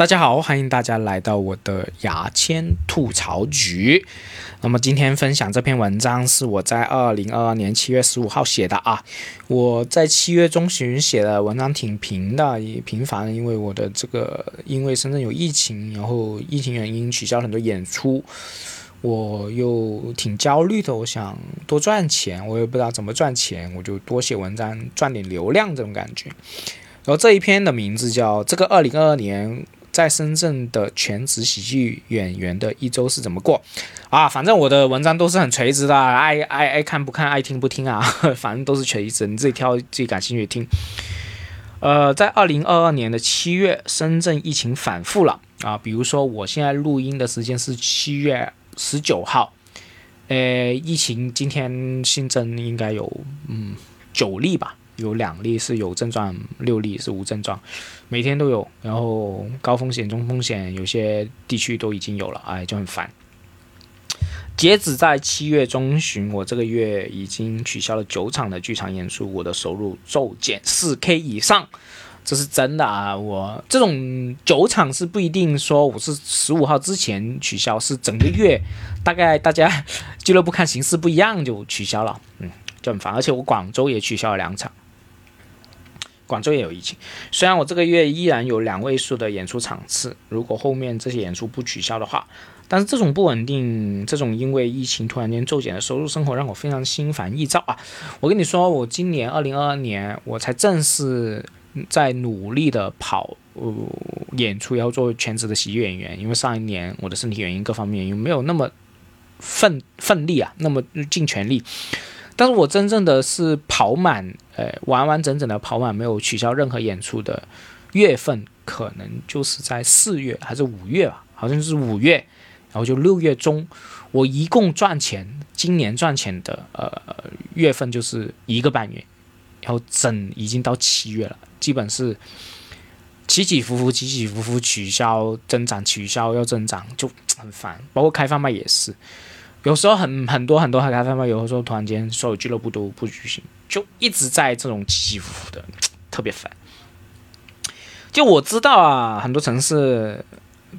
大家好，欢迎大家来到我的牙签吐槽局。那么今天分享这篇文章是我在二零二二年七月十五号写的啊。我在七月中旬写的文章挺平的，也平凡，因为我的这个因为深圳有疫情，然后疫情原因取消很多演出，我又挺焦虑的。我想多赚钱，我也不知道怎么赚钱，我就多写文章赚点流量这种感觉。然后这一篇的名字叫《这个二零二二年》。在深圳的全职喜剧演员的一周是怎么过啊？反正我的文章都是很垂直的，爱爱爱看不看，爱听不听啊，反正都是垂直，你自己挑自己感兴趣听。呃，在二零二二年的七月，深圳疫情反复了啊。比如说，我现在录音的时间是七月十九号，呃，疫情今天新增应该有嗯九例吧。有两例是有症状，六例是无症状，每天都有。然后高风险、中风险，有些地区都已经有了，哎，就很烦。截止在七月中旬，我这个月已经取消了九场的剧场演出，我的收入骤减四 K 以上，这是真的啊！我这种九场是不一定说我是十五号之前取消，是整个月，大概大家俱乐部看形势不一样就取消了，嗯，就很烦。而且我广州也取消了两场。广州也有疫情，虽然我这个月依然有两位数的演出场次，如果后面这些演出不取消的话，但是这种不稳定，这种因为疫情突然间骤减的收入生活让我非常心烦意躁啊！我跟你说，我今年二零二二年我才正式在努力的跑呃演出，要做全职的喜剧演员，因为上一年我的身体原因各方面又没有那么奋奋力啊，那么尽全力。但是我真正的是跑满，呃，完完整整的跑满，没有取消任何演出的月份，可能就是在四月还是五月吧，好像是五月，然后就六月中，我一共赚钱，今年赚钱的呃月份就是一个半月，然后整已经到七月了，基本是起起伏伏，起起伏伏，取消增长，取消要增长，就很烦，包括开放麦也是。有时候很很多很多开发嘛，有的时候突然间所有俱乐部都不举行，就一直在这种起伏伏的，特别烦。就我知道啊，很多城市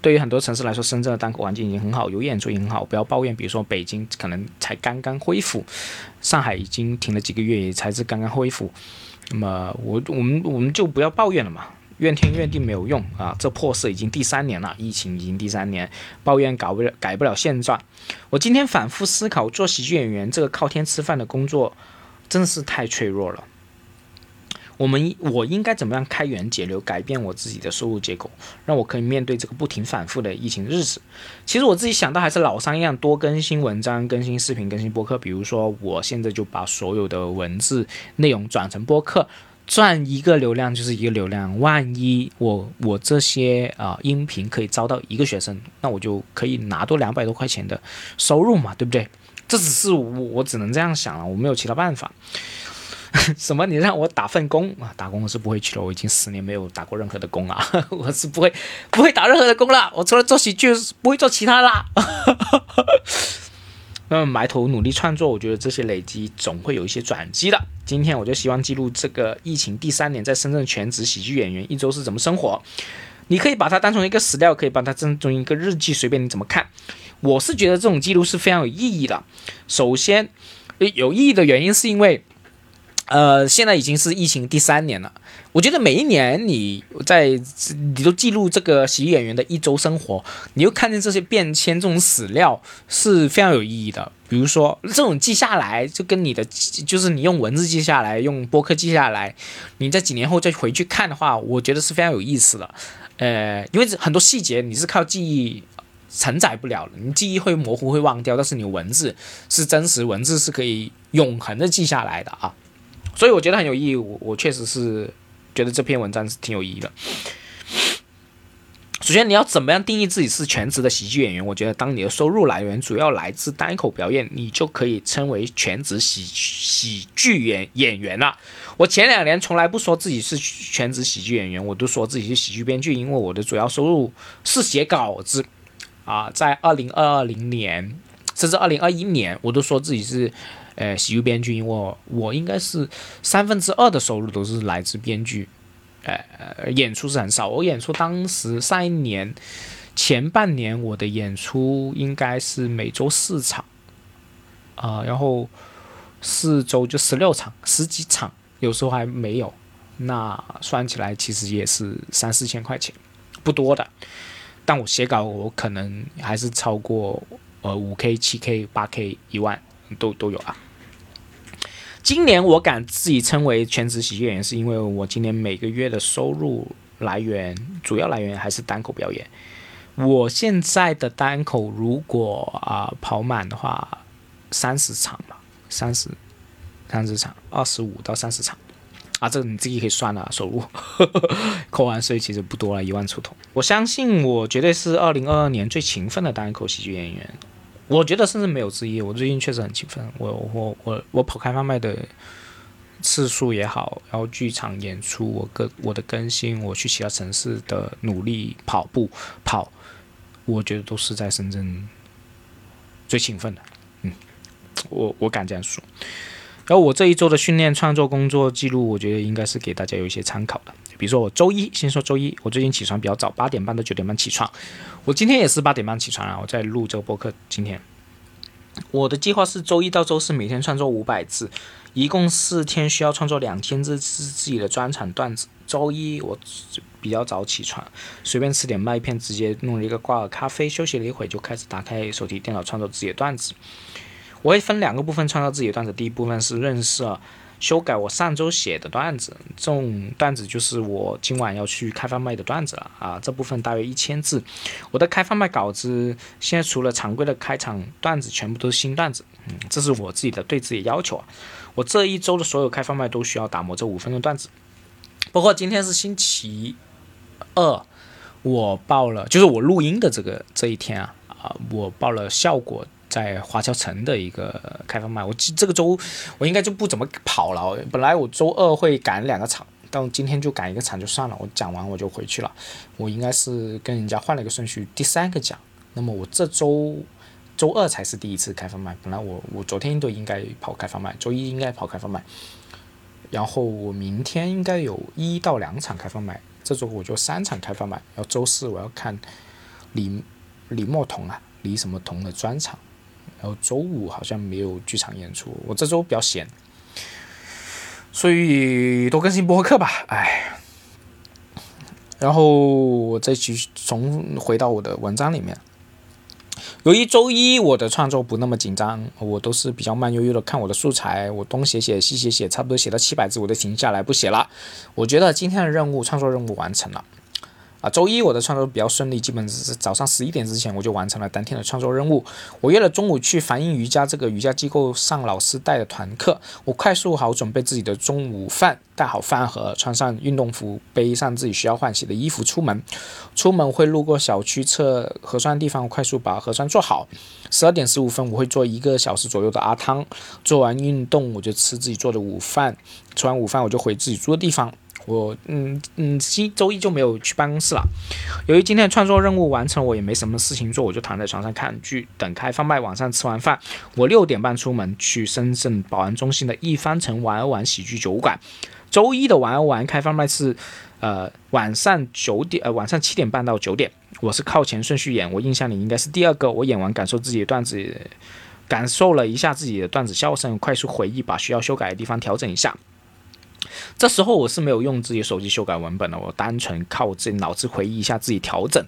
对于很多城市来说，深圳的单口环境已经很好，有演出也很好，不要抱怨。比如说北京可能才刚刚恢复，上海已经停了几个月，也才是刚刚恢复。那么我我们我们就不要抱怨了嘛。怨天怨地没有用啊！这破事已经第三年了，疫情已经第三年，抱怨搞不了，改不了现状。我今天反复思考，做喜剧演员这个靠天吃饭的工作，真的是太脆弱了。我们我应该怎么样开源节流，改变我自己的收入结构，让我可以面对这个不停反复的疫情日子？其实我自己想到还是老三样，多更新文章、更新视频、更新播客。比如说，我现在就把所有的文字内容转成播客。赚一个流量就是一个流量，万一我我这些啊音频可以招到一个学生，那我就可以拿多两百多块钱的收入嘛，对不对？这只是我我只能这样想了，我没有其他办法。什么？你让我打份工啊？打工我是不会去的，我已经十年没有打过任何的工了，我是不会不会打任何的工了。我除了做喜剧，不会做其他啦。那么埋头努力创作，我觉得这些累积总会有一些转机的。今天我就希望记录这个疫情第三年在深圳全职喜剧演员一周是怎么生活。你可以把它当成一个史料，可以把它当成一个日记，随便你怎么看。我是觉得这种记录是非常有意义的。首先，有意义的原因是因为。呃，现在已经是疫情第三年了。我觉得每一年你在你都记录这个喜剧演员的一周生活，你又看见这些变迁，这种史料是非常有意义的。比如说，这种记下来，就跟你的就是你用文字记下来，用播客记下来，你在几年后再回去看的话，我觉得是非常有意思的。呃，因为很多细节你是靠记忆承载不了的，你记忆会模糊会忘掉，但是你文字是真实，文字是可以永恒的记下来的啊。所以我觉得很有意义，我我确实是觉得这篇文章是挺有意义的。首先，你要怎么样定义自己是全职的喜剧演员？我觉得，当你的收入来源主要来自单口表演，你就可以称为全职喜喜剧演演员了。我前两年从来不说自己是全职喜剧演员，我都说自己是喜剧编剧，因为我的主要收入是写稿子。啊，在二零二二零年，甚至二零二一年，我都说自己是。呃，喜剧编剧，因为我我应该是三分之二的收入都是来自编剧，呃，演出是很少。我演出当时上一年前半年，我的演出应该是每周四场，啊，然后四周就十六场，十几场，有时候还没有。那算起来其实也是三四千块钱，不多的。但我写稿，我可能还是超过呃五 K、七 K、八 K、一万都都有啊。今年我敢自己称为全职喜剧演员，是因为我今年每个月的收入来源主要来源还是单口表演。我现在的单口如果啊跑满的话，三十场吧，三十三十场，二十五到三十场啊，这个你自己可以算了，收入扣完税其实不多了，一万出头。我相信我绝对是二零二二年最勤奋的单口喜剧演员。我觉得甚至没有之一。我最近确实很勤奋，我我我我跑开放麦的次数也好，然后剧场演出，我更我的更新，我去其他城市的努力跑步跑，我觉得都是在深圳最勤奋的。嗯，我我敢这样说。然后我这一周的训练创作工作记录，我觉得应该是给大家有一些参考的。比如说我周一，先说周一，我最近起床比较早，八点半到九点半起床。我今天也是八点半起床啊，我在录这个播客。今天我的计划是周一到周四每天创作五百字，一共四天需要创作两千字自自己的专场段子。周一我比较早起床，随便吃点麦片，直接弄了一个挂耳咖啡，休息了一会就开始打开手提电脑创作自己的段子。我会分两个部分创造自己的段子，第一部分是认识。修改我上周写的段子，这种段子就是我今晚要去开放麦的段子了啊！这部分大约一千字。我的开放麦稿子现在除了常规的开场段子，全部都是新段子。嗯，这是我自己的对自己要求啊！我这一周的所有开放麦都需要打磨这五分钟段子。包括今天是星期二，我报了，就是我录音的这个这一天啊啊，我报了效果。在华侨城的一个开放麦，我这个周我应该就不怎么跑了。本来我周二会赶两个场，但今天就赶一个场就算了。我讲完我就回去了。我应该是跟人家换了一个顺序，第三个讲。那么我这周周二才是第一次开放麦。本来我我昨天都应该跑开放麦，周一应该跑开放麦，然后我明天应该有一到两场开放麦。这周我就三场开放麦。然后周四我要看李李莫彤啊，李什么彤的专场。然后周五好像没有剧场演出，我这周比较闲，所以多更新播客吧，哎。然后我再去重回到我的文章里面。由于周一我的创作不那么紧张，我都是比较慢悠悠的看我的素材，我东写写西写写，差不多写到七百字我就停下来不写了。我觉得今天的任务，创作任务完成了。啊，周一我的创作比较顺利，基本是早上十一点之前我就完成了当天的创作任务。我约了中午去梵音瑜伽这个瑜伽机构上老师带的团课。我快速好准备自己的中午饭，带好饭盒，穿上运动服，背上自己需要换洗的衣服出门。出门会路过小区测核酸的地方，快速把核酸做好。十二点十五分我会做一个小时左右的阿汤。做完运动我就吃自己做的午饭。吃完午饭我就回自己住的地方。我嗯嗯，今周一就没有去办公室了。由于今天的创作任务完成，我也没什么事情做，我就躺在床上看剧，等开放麦。晚上吃完饭，我六点半出门去深圳宝安中心的一方城玩儿玩喜剧酒馆。周一的玩玩开放麦是，呃，晚上九点，呃，晚上七点半到九点。我是靠前顺序演，我印象里应该是第二个。我演完感受自己的段子，感受了一下自己的段子笑声，快速回忆，把需要修改的地方调整一下。这时候我是没有用自己手机修改文本的，我单纯靠我自己脑子回忆一下自己调整。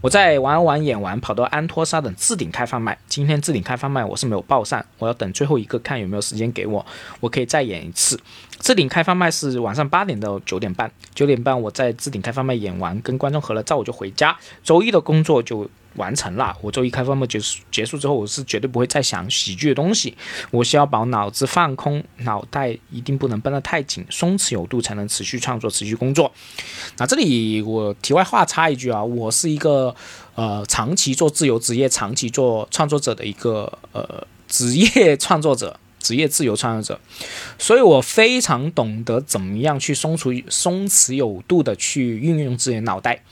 我在玩完演完，跑到安托沙等置顶开放麦。今天置顶开放麦我是没有报上，我要等最后一个看有没有时间给我，我可以再演一次。置顶开放麦是晚上八点到九点半，九点半我在置顶开放麦演完，跟观众合了照我就回家。周一的工作就。完成了，我周一开放麦结束结束之后，我是绝对不会再想喜剧的东西。我需要把脑子放空，脑袋一定不能绷得太紧，松弛有度才能持续创作、持续工作。那这里我题外话插一句啊，我是一个呃长期做自由职业、长期做创作者的一个呃职业创作者、职业自由创作者，所以我非常懂得怎么样去松弛、松弛有度的去运用自己的脑袋。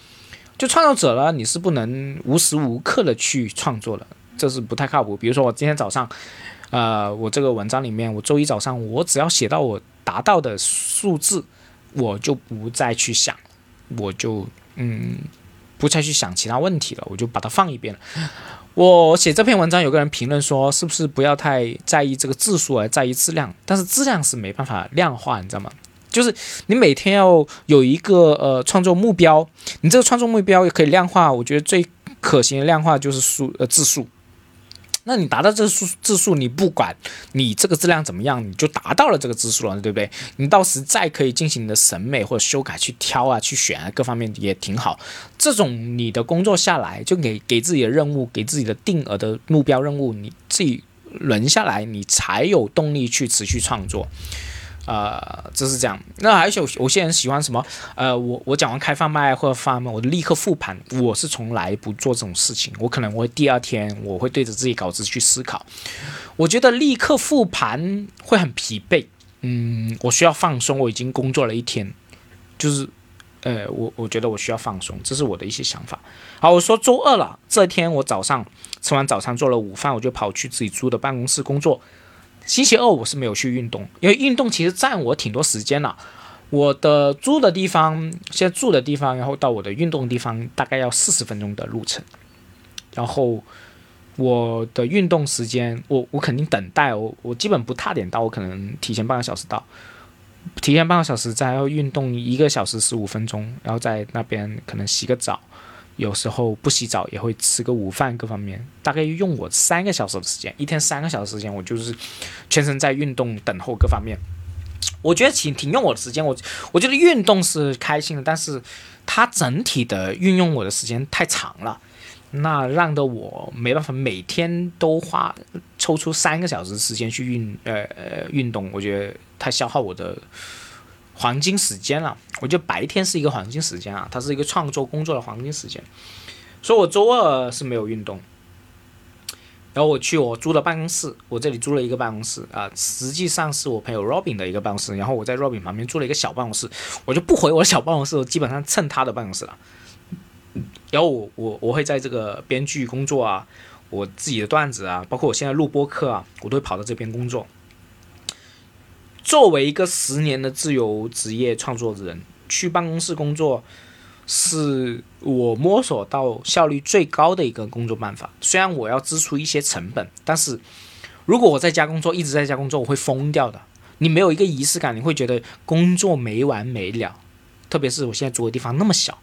就创作者呢，你是不能无时无刻的去创作的，这是不太靠谱。比如说我今天早上，呃，我这个文章里面，我周一早上我只要写到我达到的数字，我就不再去想，我就嗯，不再去想其他问题了，我就把它放一边了。我写这篇文章，有个人评论说，是不是不要太在意这个字数，而在意质量？但是质量是没办法量化，你知道吗？就是你每天要有一个呃创作目标，你这个创作目标也可以量化。我觉得最可行的量化就是数呃字数。那你达到这个数字数，你不管你这个质量怎么样，你就达到了这个字数了，对不对？你到时再可以进行你的审美或者修改，去挑啊，去选啊，各方面也挺好。这种你的工作下来，就给给自己的任务，给自己的定额的目标任务，你自己轮下来，你才有动力去持续创作。呃，就是这样。那还有有些人喜欢什么？呃，我我讲完开放麦或者发麦，我就立刻复盘。我是从来不做这种事情。我可能我会第二天我会对着自己稿子去思考。我觉得立刻复盘会很疲惫。嗯，我需要放松。我已经工作了一天，就是，呃，我我觉得我需要放松。这是我的一些想法。好，我说周二了，这天我早上吃完早餐做了午饭，我就跑去自己租的办公室工作。星期二我是没有去运动，因为运动其实占我挺多时间了。我的住的地方，现在住的地方，然后到我的运动地方大概要四十分钟的路程。然后我的运动时间，我我肯定等待，我我基本不踏点到，我可能提前半个小时到，提前半个小时再要运动一个小时十五分钟，然后在那边可能洗个澡。有时候不洗澡也会吃个午饭，各方面大概用我三个小时的时间，一天三个小时时间，我就是全程在运动等候各方面。我觉得挺挺用我的时间，我我觉得运动是开心的，但是它整体的运用我的时间太长了，那让的我没办法每天都花抽出三个小时时间去运呃呃运动，我觉得太消耗我的。黄金时间了，我觉得白天是一个黄金时间啊，它是一个创作工作的黄金时间。所以我周二是没有运动，然后我去我租的办公室，我这里租了一个办公室啊，实际上是我朋友 Robin 的一个办公室，然后我在 Robin 旁边租了一个小办公室，我就不回我的小办公室，我基本上蹭他的办公室了。然后我我我会在这个编剧工作啊，我自己的段子啊，包括我现在录播课啊，我都会跑到这边工作。作为一个十年的自由职业创作人，去办公室工作是我摸索到效率最高的一个工作办法。虽然我要支出一些成本，但是如果我在家工作，一直在家工作，我会疯掉的。你没有一个仪式感，你会觉得工作没完没了。特别是我现在住的地方那么小。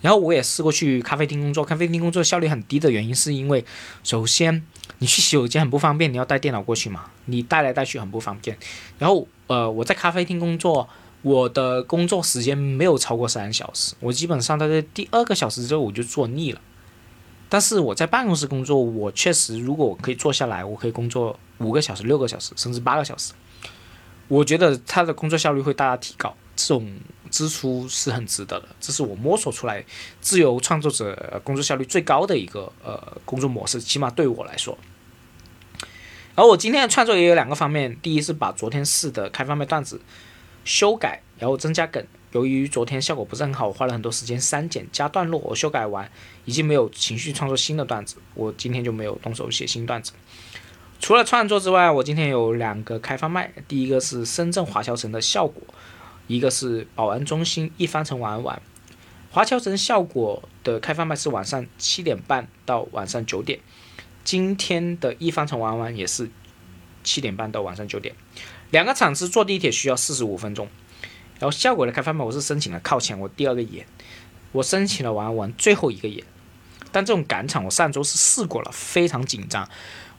然后我也试过去咖啡厅工作，咖啡厅工作效率很低的原因是因为，首先你去洗手间很不方便，你要带电脑过去嘛，你带来带去很不方便。然后呃，我在咖啡厅工作，我的工作时间没有超过三小时，我基本上大概第二个小时之后我就做腻了。但是我在办公室工作，我确实如果我可以坐下来，我可以工作五个小时、六个小时，甚至八个小时，我觉得他的工作效率会大大提高。这种支出是很值得的，这是我摸索出来自由创作者工作效率最高的一个呃工作模式，起码对我来说。而我今天的创作也有两个方面，第一是把昨天试的开放麦段子修改，然后增加梗。由于昨天效果不是很好，我花了很多时间删减加段落，我修改完已经没有情绪创作新的段子，我今天就没有动手写新段子。除了创作之外，我今天有两个开放麦，第一个是深圳华侨城的效果。一个是保安中心一方城玩玩，华侨城效果的开放麦是晚上七点半到晚上九点，今天的一方城玩玩也是七点半到晚上九点，两个场次坐地铁需要四十五分钟。然后效果的开放麦我是申请了靠前，我第二个演，我申请了玩玩最后一个演，但这种赶场我上周是试过了，非常紧张。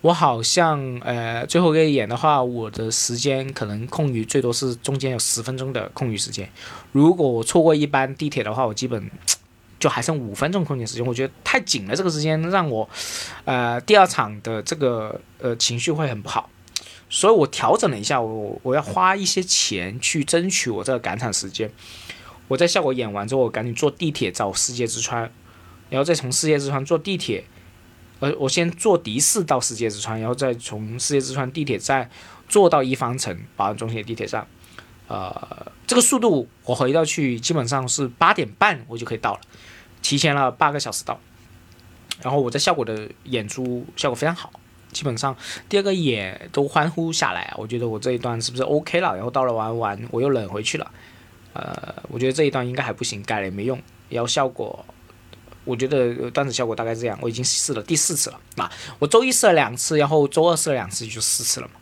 我好像呃，最后一个演的话，我的时间可能空余最多是中间有十分钟的空余时间。如果我错过一班地铁的话，我基本就还剩五分钟空闲时间。我觉得太紧了，这个时间让我呃第二场的这个呃情绪会很不好。所以我调整了一下，我我要花一些钱去争取我这个赶场时间。我在效果演完之后，我赶紧坐地铁找世界之川，然后再从世界之川坐地铁。呃，我先坐的士到世界之川，然后再从世界之川地铁站坐到一方城保安中心的地铁站。呃，这个速度我回到去基本上是八点半我就可以到了，提前了八个小时到。然后我在效果的演出效果非常好，基本上第二个演都欢呼下来，我觉得我这一段是不是 OK 了？然后到了玩完我又冷回去了，呃，我觉得这一段应该还不行，改了也没用，要效果。我觉得段子效果大概这样，我已经试了第四次了。啊我周一试了两次，然后周二试了两次，就四次了嘛。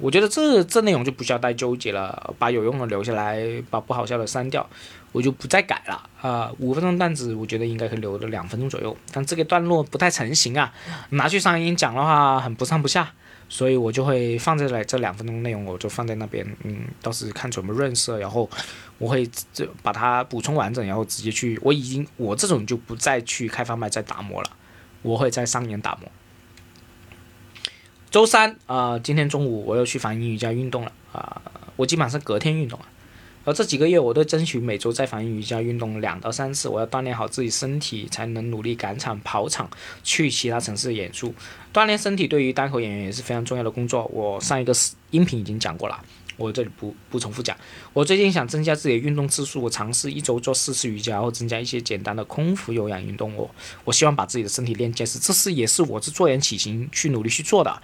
我觉得这这内容就不需要再纠结了，把有用的留下来，把不好笑的删掉，我就不再改了啊。五分钟段子，我觉得应该可以留个两分钟左右，但这个段落不太成型啊，拿去上音讲的话很不上不下，所以我就会放在来这两分钟内容，我就放在那边，嗯，到时看怎么润色，然后我会这把它补充完整，然后直接去，我已经我这种就不再去开放麦再打磨了，我会在上演打磨。周三啊，今天中午我又去反英瑜伽运动了啊！我基本上隔天运动啊。而这几个月我都争取每周在反英瑜伽运动两到三次，我要锻炼好自己身体，才能努力赶场跑场去其他城市演出。锻炼身体对于单口演员也是非常重要的工作。我上一个音频已经讲过了。我这里不不重复讲。我最近想增加自己的运动次数，我尝试一周做四次瑜伽，然后增加一些简单的空腹有氧运动。我我希望把自己的身体练结实，这是也是我是坐言起行去努力去做的。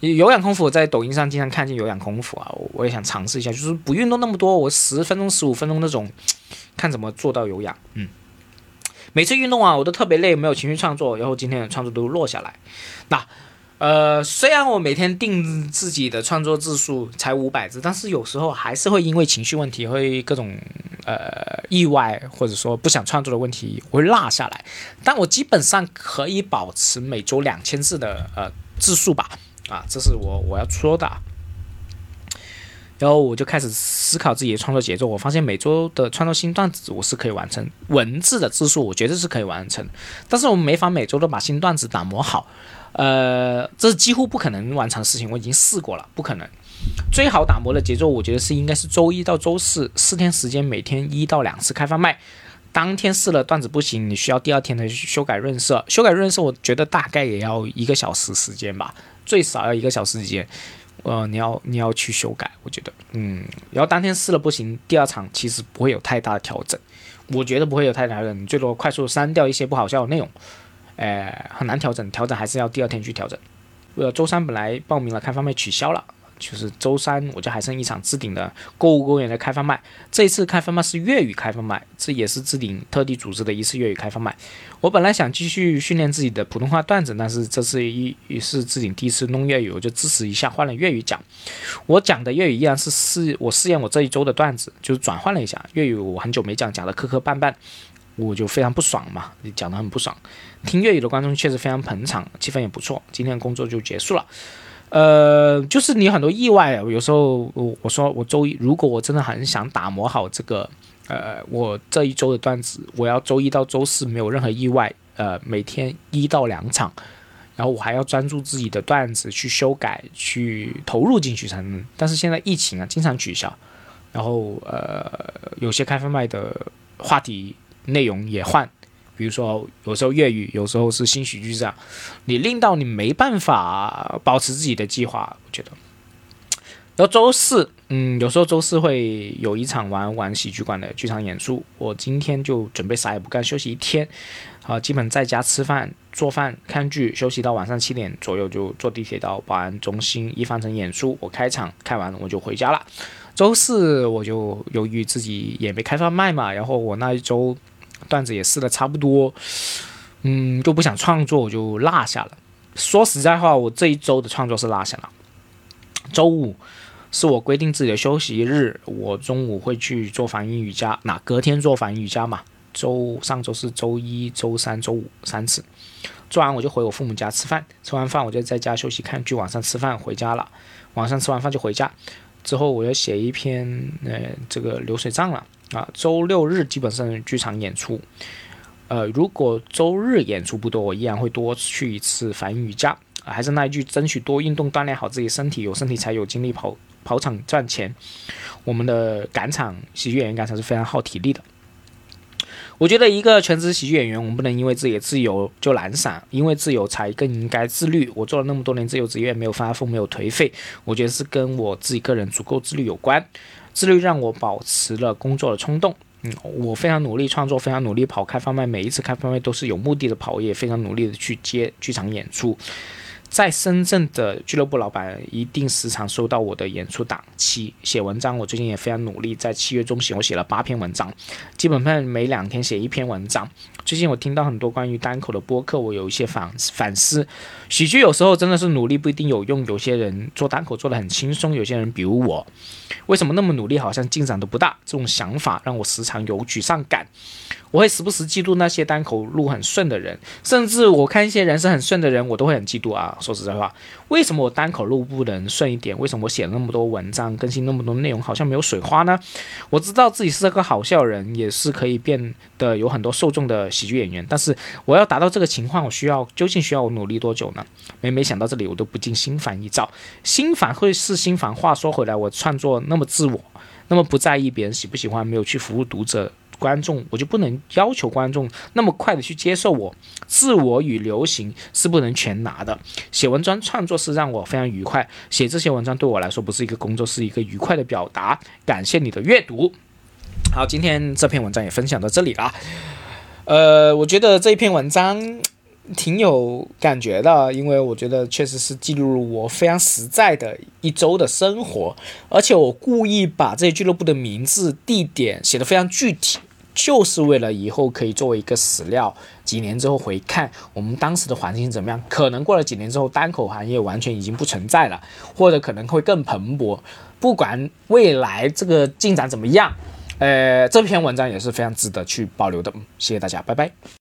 有氧空腹，在抖音上经常看见有氧空腹啊，我也想尝试一下，就是不运动那么多，我十分钟、十五分钟那种，看怎么做到有氧。嗯，每次运动啊，我都特别累，没有情绪创作，然后今天的创作都落下来。那。呃，虽然我每天定自己的创作字数才五百字，但是有时候还是会因为情绪问题，会各种呃意外，或者说不想创作的问题，会落下来。但我基本上可以保持每周两千字的呃字数吧，啊，这是我我要说的。然后我就开始思考自己的创作节奏，我发现每周的创作新段子我是可以完成，文字的字数我绝对是可以完成，但是我们没法每周都把新段子打磨好。呃，这是几乎不可能完成的事情，我已经试过了，不可能。最好打磨的节奏，我觉得是应该是周一到周四四天时间，每天一到两次开放麦。当天试了段子不行，你需要第二天的修改润色。修改润色，我觉得大概也要一个小时时间吧，最少要一个小时时间。呃，你要你要去修改，我觉得，嗯，然后当天试了不行，第二场其实不会有太大的调整，我觉得不会有太大的，你最多快速删掉一些不好笑的内容。呃，很难调整，调整还是要第二天去调整。呃，周三本来报名了开放麦取消了，就是周三我就还剩一场置顶的购物公园的开放麦。这一次开放麦是粤语开放麦，这也是置顶特地组织的一次粤语开放麦。我本来想继续训练自己的普通话段子，但是这次一也是置顶第一次弄粤语，我就支持一下，换了粤语讲。我讲的粤语依然是试我试验我这一周的段子，就是转换了一下粤语，我很久没讲，讲的磕磕绊绊。我就非常不爽嘛，你讲的很不爽。听粤语的观众确实非常捧场，气氛也不错。今天工作就结束了。呃，就是你很多意外啊，有时候我我说我周一，如果我真的很想打磨好这个，呃，我这一周的段子，我要周一到周四没有任何意外，呃，每天一到两场，然后我还要专注自己的段子去修改，去投入进去才能。但是现在疫情啊，经常取消，然后呃，有些开放麦的话题。内容也换，比如说有时候粤语，有时候是新喜剧这样，你令到你没办法保持自己的计划，我觉得。然后周四，嗯，有时候周四会有一场玩玩喜剧馆的剧场演出，我今天就准备啥也不干，休息一天，啊，基本在家吃饭、做饭、看剧，休息到晚上七点左右就坐地铁到保安中心一方城演出，我开场开完我就回家了。周四我就由于自己也没开放麦嘛，然后我那一周。段子也试的差不多，嗯，就不想创作，我就落下了。说实在话，我这一周的创作是落下了。周五是我规定自己的休息日，我中午会去做反音瑜伽，那隔天做反音瑜伽嘛。周上周是周一周三周五三次，做完我就回我父母家吃饭，吃完饭我就在家休息看剧，晚上吃饭回家了。晚上吃完饭就回家，之后我要写一篇呃这个流水账了。啊，周六日基本上剧场演出，呃，如果周日演出不多，我依然会多去一次反瑜伽。还是那一句，争取多运动，锻炼好自己身体，有身体才有精力跑跑场赚钱。我们的赶场喜剧演员赶场是非常耗体力的。我觉得一个全职喜剧演员，我们不能因为自己的自由就懒散，因为自由才更应该自律。我做了那么多年自由职业，没有发疯，没有颓废，我觉得是跟我自己个人足够自律有关。自律让我保持了工作的冲动。嗯，我非常努力创作，非常努力跑开放麦，每一次开放麦都是有目的的跑，也非常努力的去接剧场演出。在深圳的俱乐部老板一定时常收到我的演出档期。写文章，我最近也非常努力，在七月中旬我写了八篇文章，基本上每两天写一篇文章。最近我听到很多关于单口的播客，我有一些反反思。喜剧有时候真的是努力不一定有用，有些人做单口做得很轻松，有些人比如我，为什么那么努力好像进展都不大？这种想法让我时常有沮丧感。我会时不时嫉妒那些单口路很顺的人，甚至我看一些人是很顺的人，我都会很嫉妒啊。说实在话，为什么我单口路不能顺一点？为什么我写了那么多文章，更新那么多内容，好像没有水花呢？我知道自己是个好笑人，也是可以变得有很多受众的喜剧演员，但是我要达到这个情况，我需要究竟需要我努力多久呢？每每想到这里，我都不禁心烦意躁。心烦会是心烦。话说回来，我创作那么自我，那么不在意别人喜不喜欢，没有去服务读者。观众，我就不能要求观众那么快的去接受我。自我与流行是不能全拿的。写文章创作是让我非常愉快，写这些文章对我来说不是一个工作，是一个愉快的表达。感谢你的阅读。好，今天这篇文章也分享到这里了。呃，我觉得这篇文章挺有感觉的，因为我觉得确实是记录了我非常实在的一周的生活，而且我故意把这些俱乐部的名字、地点写得非常具体。就是为了以后可以作为一个史料，几年之后回看我们当时的环境怎么样？可能过了几年之后，单口行业完全已经不存在了，或者可能会更蓬勃。不管未来这个进展怎么样，呃，这篇文章也是非常值得去保留的。谢谢大家，拜拜。